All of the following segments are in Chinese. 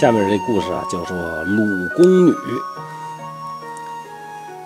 下面这故事啊，叫做《鲁宫女》。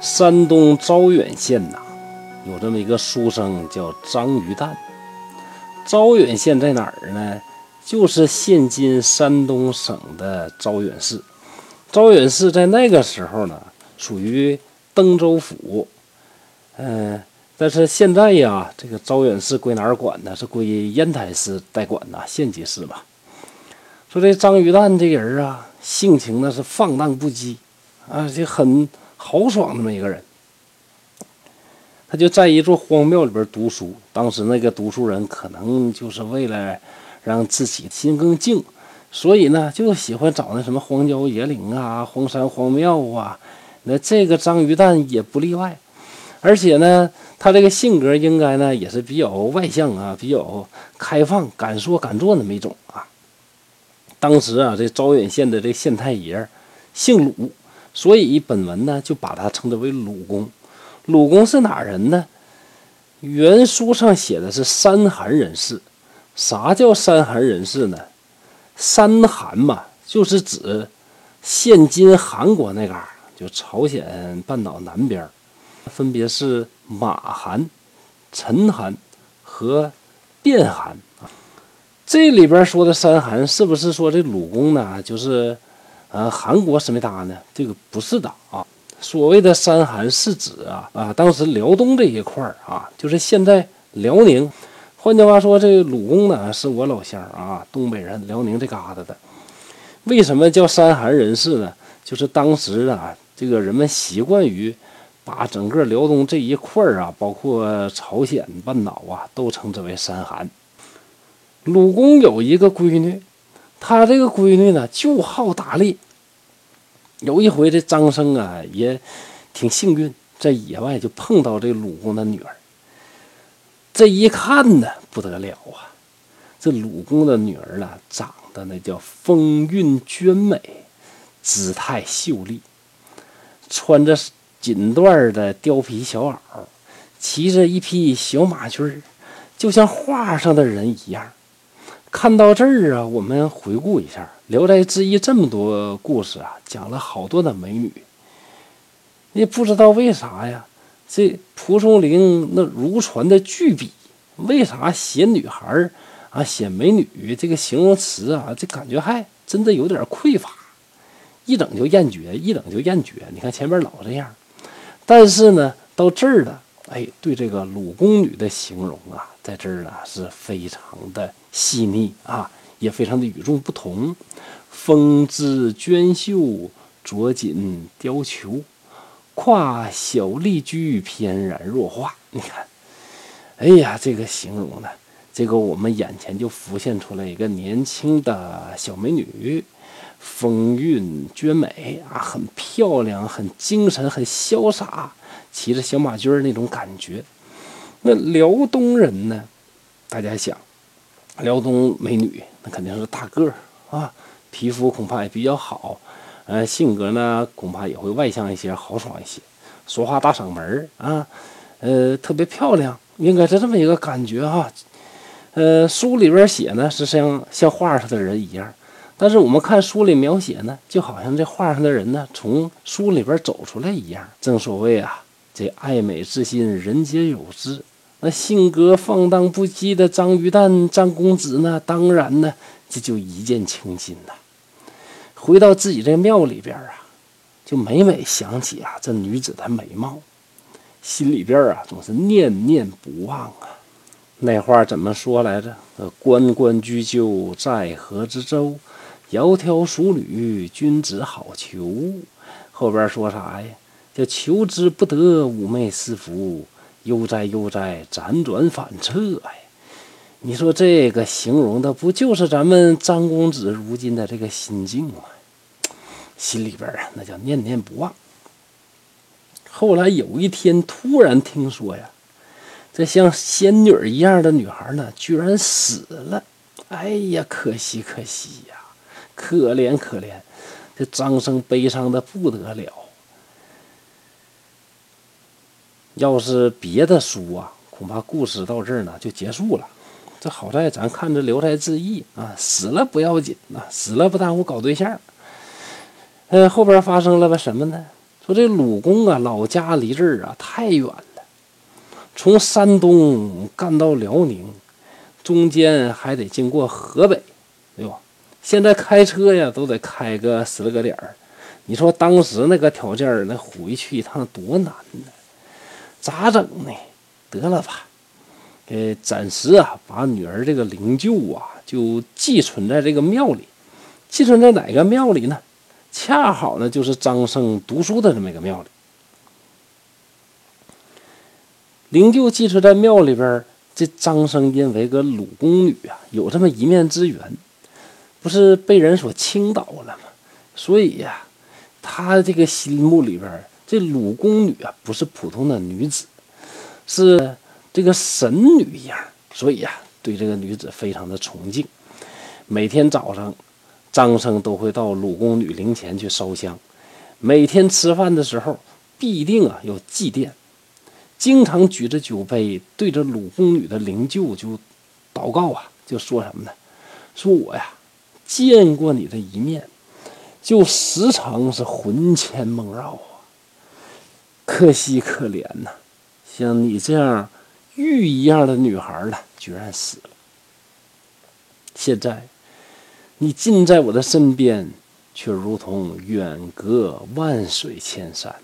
山东招远县呐，有这么一个书生叫张于旦。招远县在哪儿呢？就是现今山东省的招远市。招远市在那个时候呢，属于登州府。嗯，但是现在呀，这个招远市归哪儿管呢？是归烟台市代管呐，县级市吧。说这张鱼蛋这人啊，性情那是放荡不羁，啊，就很豪爽那么一个人。他就在一座荒庙里边读书。当时那个读书人可能就是为了让自己心更静，所以呢，就喜欢找那什么荒郊野岭啊、荒山荒庙啊。那这个张鱼蛋也不例外，而且呢，他这个性格应该呢也是比较外向啊，比较开放、敢说敢做那么一种啊。当时啊，这招远县的这县太爷姓鲁，所以本文呢就把他称之为鲁公。鲁公是哪人呢？原书上写的是山韩人士。啥叫山韩人士呢？山韩嘛，就是指现今韩国那嘎，就朝鲜半岛南边，分别是马韩、陈韩和卞韩。这里边说的山韩是不是说这鲁公呢？就是，呃，韩国思密达呢？这个不是的啊。所谓的山韩是指啊啊，当时辽东这一块儿啊，就是现在辽宁。换句话说，这鲁公呢是我老乡啊，东北人，辽宁这嘎达的。为什么叫山韩人士呢？就是当时啊，这个人们习惯于把整个辽东这一块儿啊，包括朝鲜半岛啊，都称之为山韩。鲁公有一个闺女，他这个闺女呢就好打猎。有一回，这张生啊也挺幸运，在野外就碰到这鲁公的女儿。这一看呢不得了啊，这鲁公的女儿呢长得那叫风韵娟美，姿态秀丽，穿着锦缎的貂皮小袄，骑着一匹小马驹，就像画上的人一样。看到这儿啊，我们回顾一下《聊斋志异》这么多故事啊，讲了好多的美女。也不知道为啥呀，这蒲松龄那如传的巨笔，为啥写女孩啊、写美女这个形容词啊，这感觉还真的有点匮乏，一整就厌绝，一整就厌绝。你看前面老这样，但是呢，到这儿了。哎，对这个鲁宫女的形容啊，在这儿呢是非常的细腻啊，也非常的与众不同。风姿娟秀，着锦貂裘，挎小丽居，翩然若画。你看，哎呀，这个形容呢，这个我们眼前就浮现出来一个年轻的小美女，风韵娟美啊，很漂亮，很精神，很潇洒。骑着小马驹儿那种感觉，那辽东人呢？大家想，辽东美女那肯定是大个儿啊，皮肤恐怕也比较好，呃，性格呢恐怕也会外向一些，豪爽一些，说话大嗓门啊，呃，特别漂亮，应该是这么一个感觉哈。呃，书里边写呢是像像画上的人一样，但是我们看书里描写呢，就好像这画上的人呢从书里边走出来一样。正所谓啊。这爱美之心，人皆有之。那性格放荡不羁的张于旦张公子呢？当然呢，这就一见倾心呐。回到自己这庙里边啊，就每每想起啊这女子的美貌，心里边啊总是念念不忘啊。那话怎么说来着？呃，关关雎鸠，在河之洲。窈窕淑女，君子好逑。后边说啥呀？叫求之不得，寤寐思服，悠哉悠哉，辗转反侧。哎，你说这个形容的不就是咱们张公子如今的这个心境吗？心里边啊，那叫念念不忘。后来有一天，突然听说呀，这像仙女一样的女孩呢，居然死了。哎呀，可惜可惜呀，可怜可怜。这张生悲伤的不得了。要是别的书啊，恐怕故事到这儿呢就结束了。这好在咱看着《聊斋志异》啊，死了不要紧呐，死了不耽误搞对象。呃，后边发生了个什么呢？说这鲁公啊，老家离这儿啊太远了，从山东干到辽宁，中间还得经过河北，对吧？现在开车呀，都得开个十来个点儿。你说当时那个条件，那回去一趟多难呢？咋整呢？得了吧，呃，暂时啊，把女儿这个灵柩啊，就寄存在这个庙里。寄存在哪个庙里呢？恰好呢，就是张生读书的这么一个庙里。灵柩寄存在庙里边，这张生因为跟鲁宫女啊有这么一面之缘，不是被人所倾倒了吗？所以呀。他这个心目里边，这鲁宫女啊，不是普通的女子，是这个神女一样，所以呀，对这个女子非常的崇敬。每天早上，张生都会到鲁宫女灵前去烧香，每天吃饭的时候必定啊有祭奠，经常举着酒杯对着鲁宫女的灵柩就祷告啊，就说什么呢？说我呀见过你的一面。就时常是魂牵梦绕啊，可惜可怜呐！像你这样玉一样的女孩呢，居然死了。现在你近在我的身边，却如同远隔万水千山，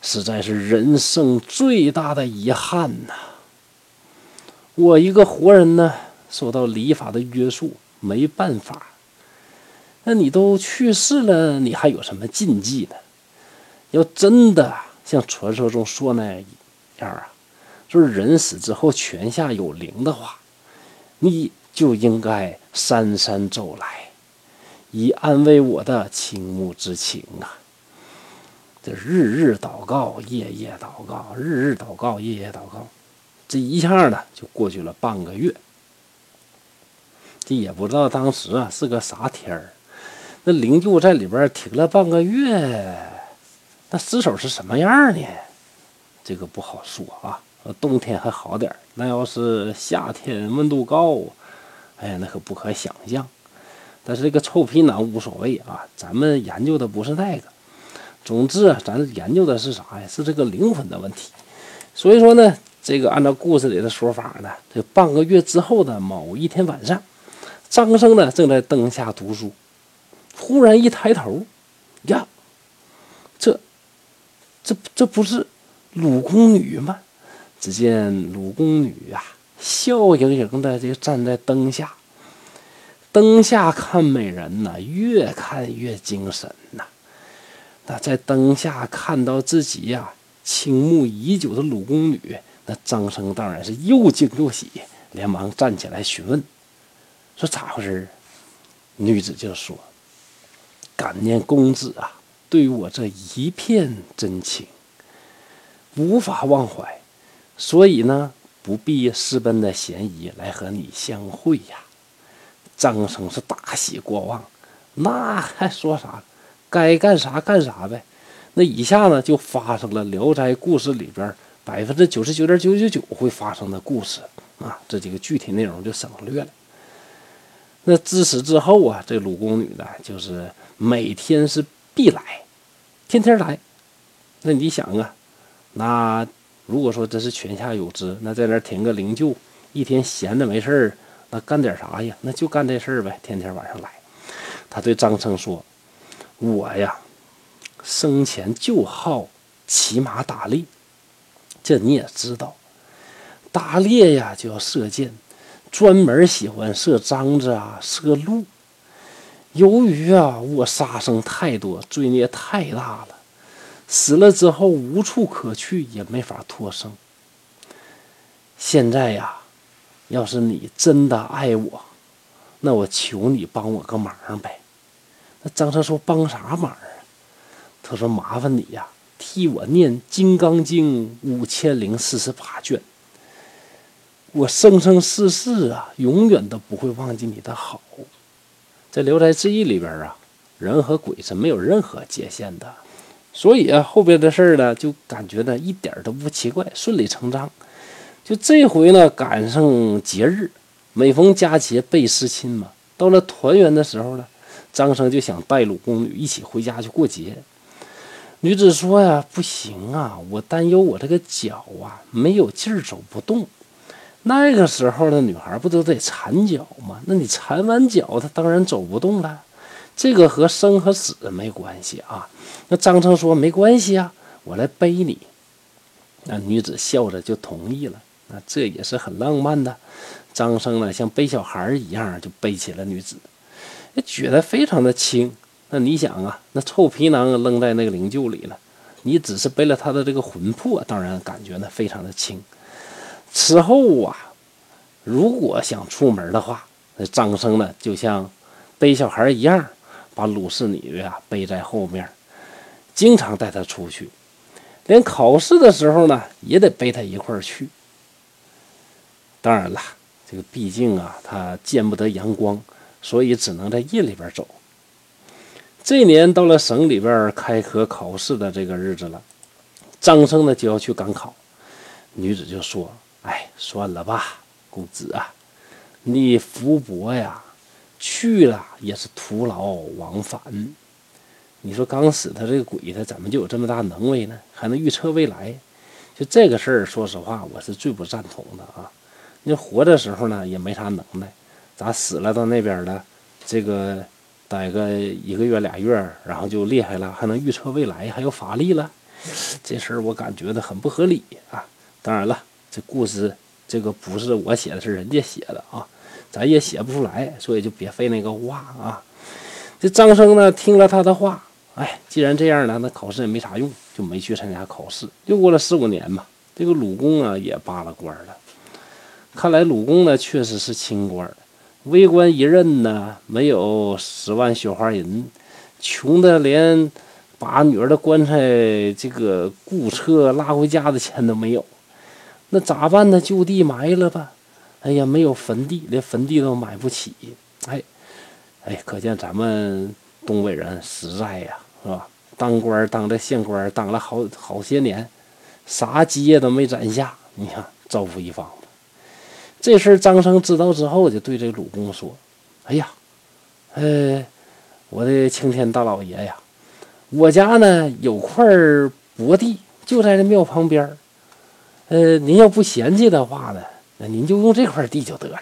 实在是人生最大的遗憾呐！我一个活人呢，受到礼法的约束，没办法。那你都去世了，你还有什么禁忌呢？要真的像传说中说那样啊，就是人死之后泉下有灵的话，你就应该姗姗走来，以安慰我的倾慕之情啊！这日日祷告，夜夜祷告，日日祷告，夜夜祷告，这一下呢就过去了半个月。这也不知道当时啊是个啥天儿。那灵柩在里边停了半个月，那尸首是什么样呢？这个不好说啊。冬天还好点那要是夏天温度高，哎呀，那可不可想象。但是这个臭皮囊无所谓啊，咱们研究的不是那个。总之啊，咱研究的是啥呀？是这个灵魂的问题。所以说呢，这个按照故事里的说法呢，这半个月之后的某一天晚上，张生呢正在灯下读书。忽然一抬头，呀，这、这、这不是鲁宫女吗？只见鲁宫女呀，笑盈盈的就站在灯下。灯下看美人呐，越看越精神呐。那在灯下看到自己呀，倾慕已久的鲁宫女，那张生当然是又惊又喜，连忙站起来询问，说咋回事？女子就说。感念公子啊，对于我这一片真情，无法忘怀，所以呢，不必私奔的嫌疑来和你相会呀。张生是大喜过望，那还说啥？该干啥干啥呗。那以下呢，就发生了《聊斋》故事里边百分之九十九点九九九会发生的故事啊。这几个具体内容就省略了。那自此之后啊，这鲁宫女呢，就是每天是必来，天天来。那你想啊，那如果说这是泉下有知，那在那停个灵柩，一天闲着没事儿，那干点啥呀？那就干这事儿呗，天天晚上来。他对张生说：“我呀，生前就好骑马打猎，这你也知道，打猎呀就要射箭。”专门喜欢射獐子啊，射鹿。由于啊，我杀生太多，罪孽太大了，死了之后无处可去，也没法脱生。现在呀，要是你真的爱我，那我求你帮我个忙呗。那张三说：“帮啥忙啊？”他说：“麻烦你呀，替我念《金刚经》五千零四十八卷。”我生生世世啊，永远都不会忘记你的好。在《聊斋志异》里边啊，人和鬼是没有任何界限的，所以啊，后边的事儿呢，就感觉呢一点都不奇怪，顺理成章。就这回呢，赶上节日，每逢佳节倍思亲嘛。到了团圆的时候呢，张生就想带鲁宫女一起回家去过节。女子说呀：“不行啊，我担忧我这个脚啊没有劲儿走不动。那个时候的女孩不都得缠脚吗？那你缠完脚，她当然走不动了。这个和生和死没关系啊。”那张生说：“没关系啊，我来背你。”那女子笑着就同意了。那这也是很浪漫的。张生呢，像背小孩一样就背起了女子，觉得非常的轻。那你想啊，那臭皮囊扔在那个灵柩里了，你只是背了他的这个魂魄，当然感觉呢非常的轻。此后啊，如果想出门的话，那张生呢就像背小孩一样，把鲁氏女啊背在后面，经常带她出去，连考试的时候呢也得背她一块儿去。当然了，这个毕竟啊，他见不得阳光，所以只能在夜里边走。这年到了省里边开科考试的这个日子了，张生呢就要去赶考，女子就说：“哎，算了吧，公子啊，你福薄呀，去了也是徒劳往返。你说刚死他这个鬼，他怎么就有这么大能为呢？还能预测未来？就这个事儿，说实话，我是最不赞同的啊。你活的时候呢，也没啥能耐，咋死了到那边了，这个。”待个一个月俩月，然后就厉害了，还能预测未来，还有法力了，这事儿我感觉的很不合理啊！当然了，这故事这个不是我写的，是人家写的啊，咱也写不出来，所以就别费那个话啊。这张生呢，听了他的话，哎，既然这样呢，那考试也没啥用，就没去参加考试。又过了四五年吧，这个鲁公啊也罢了官了，看来鲁公呢确实是清官。为官一任呢，没有十万雪花银，穷的连把女儿的棺材这个雇车拉回家的钱都没有，那咋办呢？就地埋了吧。哎呀，没有坟地，连坟地都买不起。哎，哎，可见咱们东北人实在呀，是吧？当官当的县官，当了好好些年，啥基业都没攒下。你看，造福一方。这事儿张生知道之后，就对这鲁公说：“哎呀，呃，我的青天大老爷呀，我家呢有块薄地，就在这庙旁边儿。呃，您要不嫌弃的话呢，那您就用这块地就得了。”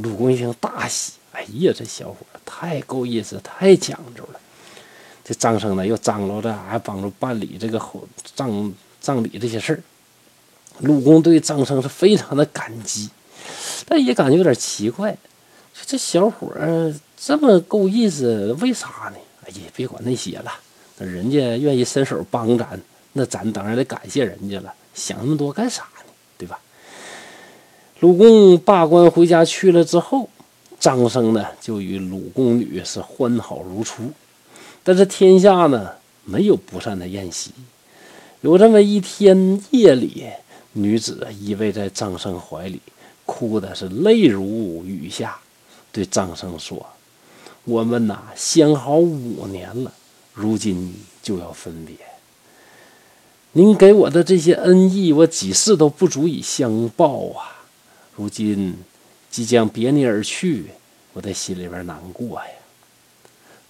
鲁公一听大喜：“哎呀，这小伙太够意思，太讲究了。”这张生呢又张罗着，还帮助办理这个后葬葬礼这些事儿。鲁公对张生是非常的感激，但也感觉有点奇怪，说这小伙儿这么够意思，为啥呢？哎呀，别管那些了，人家愿意伸手帮咱，那咱当然得感谢人家了。想那么多干啥呢？对吧？鲁公罢官回家去了之后，张生呢就与鲁公女是欢好如初。但是天下呢没有不散的宴席，有这么一天夜里。女子依偎在张生怀里，哭的是泪如雨下，对张生说：“我们呐相好五年了，如今就要分别。您给我的这些恩义，我几世都不足以相报啊！如今即将别你而去，我在心里边难过呀。”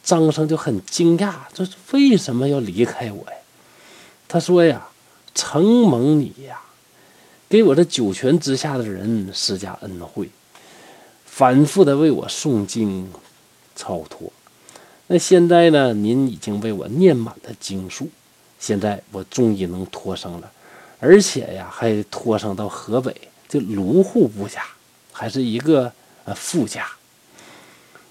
张生就很惊讶，这是为什么要离开我呀？他说：“呀，承蒙你呀。”给我这九泉之下的人施加恩惠，反复的为我诵经超脱。那现在呢？您已经为我念满了经书，现在我终于能脱生了，而且呀，还脱生到河北这卢户部家，还是一个呃富家。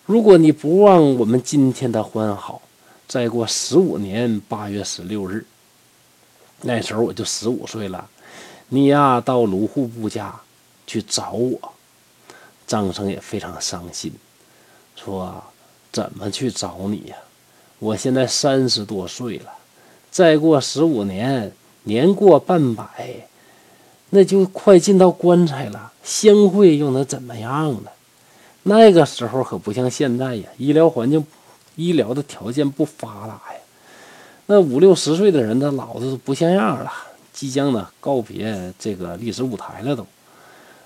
如果你不忘我们今天的欢好，再过十五年八月十六日，那时候我就十五岁了。你呀，到卢户部家去找我。张生也非常伤心，说：“怎么去找你呀？我现在三十多岁了，再过十五年，年过半百，那就快进到棺材了。相会又能怎么样呢？那个时候可不像现在呀，医疗环境、医疗的条件不发达呀。那五六十岁的人，他老子不像样了。”即将呢告别这个历史舞台了，都，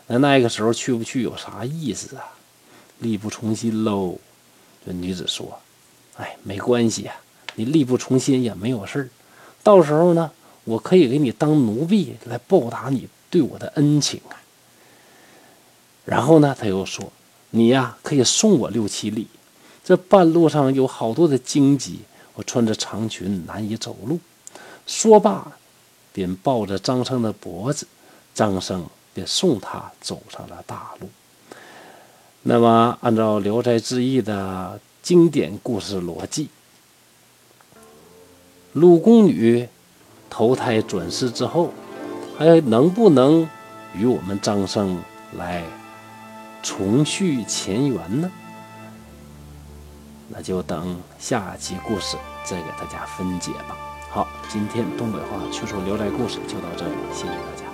那那个时候去不去有啥意思啊？力不从心喽。这女子说：“哎，没关系啊，你力不从心也没有事儿。到时候呢，我可以给你当奴婢来报答你对我的恩情啊。”然后呢，他又说：“你呀，可以送我六七里。这半路上有好多的荆棘，我穿着长裙难以走路。”说罢，便抱着张生的脖子，张生便送他走上了大路。那么，按照《聊斋志异》的经典故事逻辑，陆宫女投胎转世之后，还能不能与我们张生来重续前缘呢？那就等下集故事再给大家分解吧。好，今天东北话趣说聊斋故事就到这里，谢谢大家。